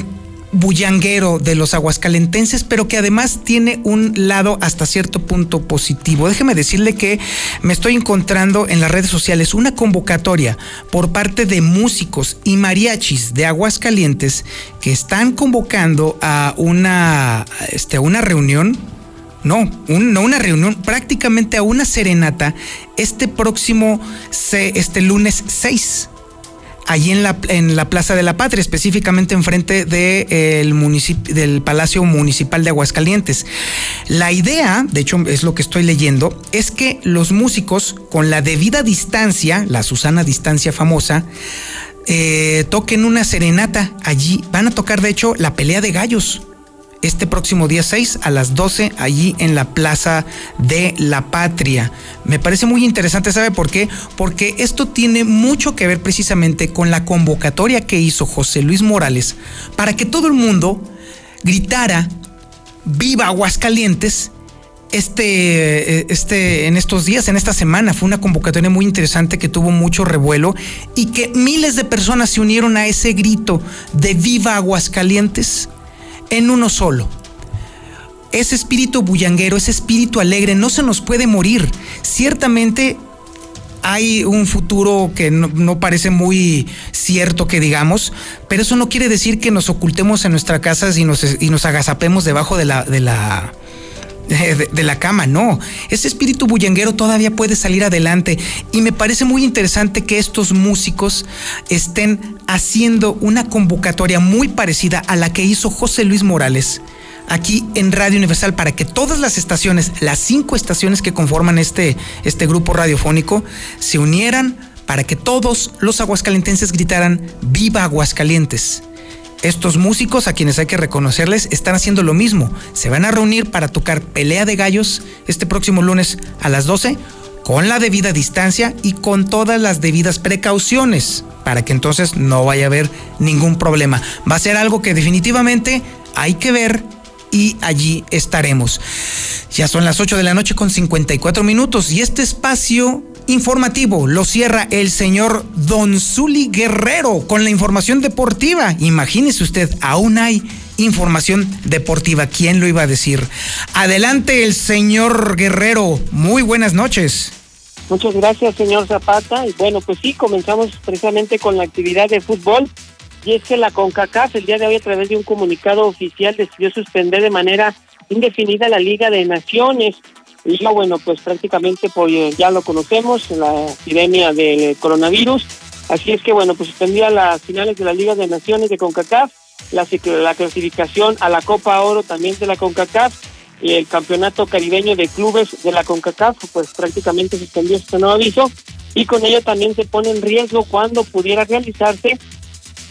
bullanguero de los aguascalentenses, pero que además tiene un lado hasta cierto punto positivo. Déjeme decirle que me estoy encontrando en las redes sociales una convocatoria por parte de músicos y mariachis de Aguascalientes que están convocando a una, este, una reunión no, no una reunión, prácticamente a una serenata este próximo, este lunes 6 allí en la, en la Plaza de la Patria, específicamente enfrente de, del Palacio Municipal de Aguascalientes. La idea, de hecho es lo que estoy leyendo, es que los músicos con la debida distancia, la Susana distancia famosa, eh, toquen una serenata allí. Van a tocar, de hecho, la pelea de gallos este próximo día 6 a las 12 allí en la Plaza de la Patria. Me parece muy interesante, ¿sabe por qué? Porque esto tiene mucho que ver precisamente con la convocatoria que hizo José Luis Morales para que todo el mundo gritara viva Aguascalientes este, eh, este, en estos días, en esta semana, fue una convocatoria muy interesante que tuvo mucho revuelo y que miles de personas se unieron a ese grito de Viva Aguascalientes en uno solo. Ese espíritu bullanguero, ese espíritu alegre no se nos puede morir. Ciertamente hay un futuro que no, parece muy cierto que digamos, pero eso no quiere decir que nos ocultemos en nuestra casa y nos, y nos agazapemos debajo de la, de la, de, la cama, no. Ese espíritu bullanguero todavía puede salir adelante y me parece muy interesante que estos músicos estén haciendo una convocatoria muy parecida a la que hizo José Luis Morales aquí en Radio Universal para que todas las estaciones, las cinco estaciones que conforman este, este grupo radiofónico, se unieran para que todos los aguascalentenses gritaran Viva Aguascalientes estos músicos, a quienes hay que reconocerles, están haciendo lo mismo. Se van a reunir para tocar Pelea de Gallos este próximo lunes a las 12 con la debida distancia y con todas las debidas precauciones para que entonces no vaya a haber ningún problema. Va a ser algo que definitivamente hay que ver y allí estaremos. Ya son las 8 de la noche con 54 minutos y este espacio informativo lo cierra el señor Don Zuli Guerrero con la información deportiva. Imagínese usted, aún hay información deportiva. ¿Quién lo iba a decir? Adelante el señor Guerrero. Muy buenas noches. Muchas gracias, señor Zapata. Y bueno, pues sí, comenzamos precisamente con la actividad de fútbol. Y es que la CONCACAF el día de hoy a través de un comunicado oficial decidió suspender de manera indefinida la Liga de Naciones. Y bueno, pues prácticamente pues, ya lo conocemos, la epidemia del coronavirus. Así es que bueno, pues suspendía las finales de la Liga de Naciones de CONCACAF, la, la clasificación a la Copa Oro también de la CONCACAF y el campeonato caribeño de clubes de la CONCACAF, pues prácticamente suspendió este nuevo aviso y con ello también se pone en riesgo cuando pudiera realizarse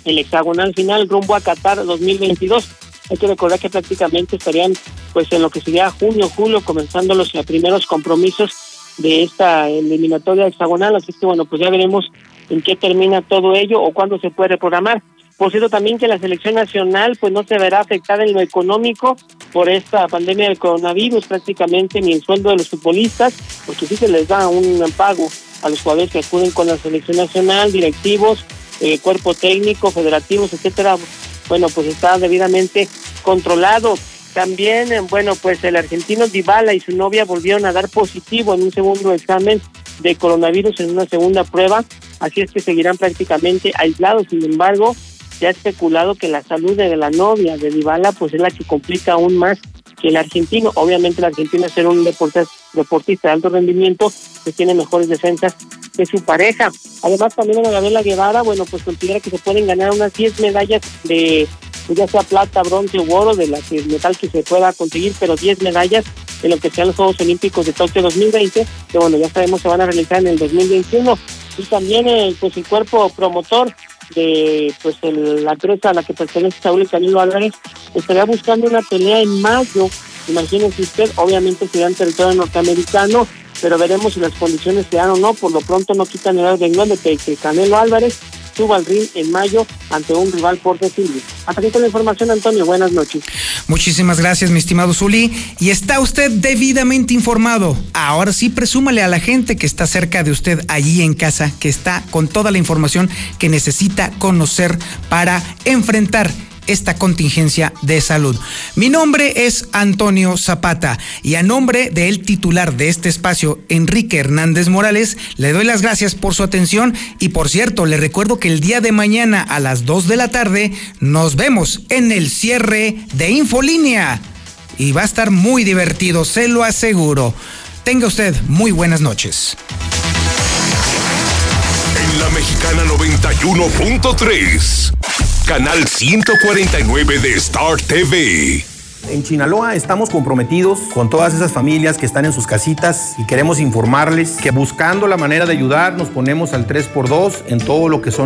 el hexagonal final rumbo a Qatar 2022. Hay que recordar que prácticamente estarían pues en lo que sería junio, julio, comenzando los primeros compromisos de esta eliminatoria hexagonal, así que bueno, pues ya veremos en qué termina todo ello o cuándo se puede reprogramar. Por cierto, también que la selección nacional pues no se verá afectada en lo económico por esta pandemia del coronavirus, prácticamente ni el sueldo de los futbolistas, porque sí se les da un pago a los jugadores que acuden con la selección nacional, directivos, eh, cuerpo técnico, federativos, etcétera. Bueno, pues está debidamente controlado. También, eh, bueno, pues el argentino Dybala y su novia volvieron a dar positivo en un segundo examen de coronavirus en una segunda prueba, así es que seguirán prácticamente aislados. Sin embargo, se ha especulado que la salud de la novia de Dybala pues es la que complica aún más que el argentino. Obviamente el argentino es ser un deportista, de alto rendimiento que tiene mejores defensas que su pareja. Además también la Gabriela Guevara, bueno, pues considera que se pueden ganar unas 10 medallas de pues, ya sea plata, bronce o oro, de la que metal que se pueda conseguir, pero 10 medallas en lo que sean los Juegos Olímpicos de Tokio 2020, que bueno, ya sabemos se van a realizar en el 2021. Y también eh, pues el cuerpo promotor de pues el, la empresa a la que pertenece Saúl Canelo Álvarez estaría buscando una pelea en mayo. Imagínense usted, obviamente sería en territorio norteamericano, pero veremos si las condiciones se dan o no. Por lo pronto no quitan el orden de que Canelo Álvarez suba al ring en mayo ante un rival por decidir. Hasta aquí con la información, Antonio. Buenas noches. Muchísimas gracias, mi estimado Zuli. Y está usted debidamente informado. Ahora sí, presúmale a la gente que está cerca de usted allí en casa, que está con toda la información que necesita conocer para enfrentar esta contingencia de salud. Mi nombre es Antonio Zapata y a nombre del titular de este espacio, Enrique Hernández Morales, le doy las gracias por su atención y por cierto, le recuerdo que el día de mañana a las 2 de la tarde nos vemos en el cierre de Infolínea y va a estar muy divertido, se lo aseguro. Tenga usted muy buenas noches. En la Mexicana 91.3 canal 149 de Star TV. En Chinaloa estamos comprometidos con todas esas familias que están en sus casitas y queremos informarles que buscando la manera de ayudar nos ponemos al 3x2 en todo lo que son